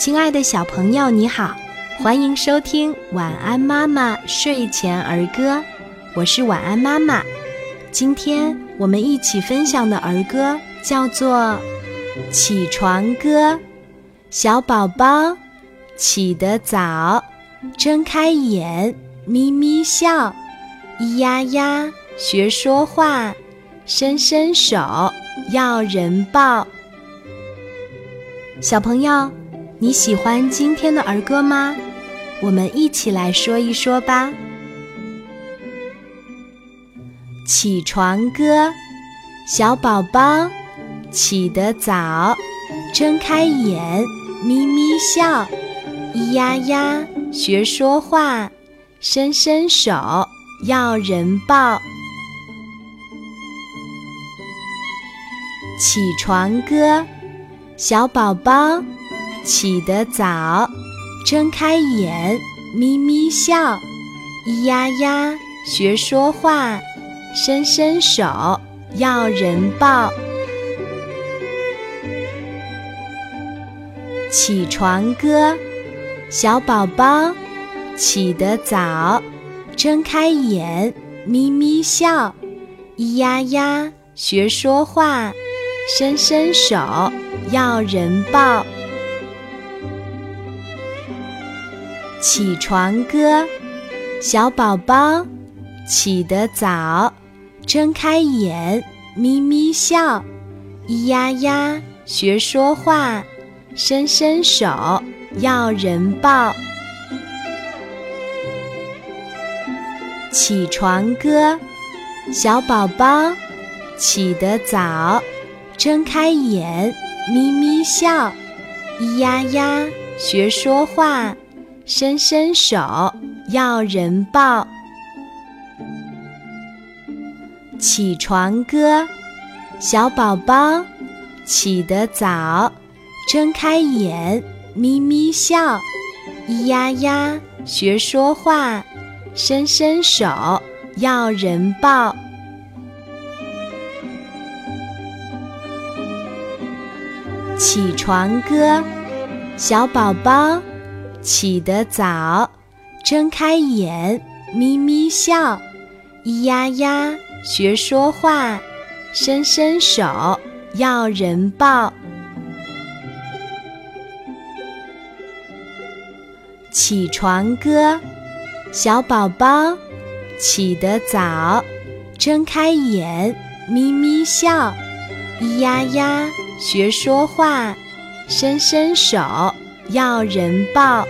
亲爱的小朋友，你好，欢迎收听《晚安妈妈睡前儿歌》，我是晚安妈妈。今天我们一起分享的儿歌叫做《起床歌》。小宝宝起得早，睁开眼咪咪笑，咿呀呀学说话，伸伸手要人抱。小朋友，你喜欢今天的儿歌吗？我们一起来说一说吧。起床歌，小宝宝起得早，睁开眼咪咪笑，咿呀呀学说话，伸伸手要人抱。起床歌，小宝宝起得早，睁开眼咪咪笑，咿呀呀学说话。伸伸手，要人抱。起床歌，小宝宝起得早，睁开眼咪咪笑，咿呀呀学说话，伸伸手要人抱。起床歌，小宝宝起得早。睁开眼，咪咪笑，咿呀呀学说话，伸伸手要人抱。起床歌，小宝宝起得早，睁开眼，咪咪笑，咿呀呀学说话，伸伸手要人抱。起床歌，小宝宝起得早，睁开眼咪咪笑，咿呀呀学说话，伸伸手要人抱。起床歌，小宝宝起得早，睁开眼咪咪笑，咿呀呀。学说话，伸伸手要人抱。起床歌，小宝宝起得早，睁开眼咪咪笑，咿呀呀学说话，伸伸手要人抱。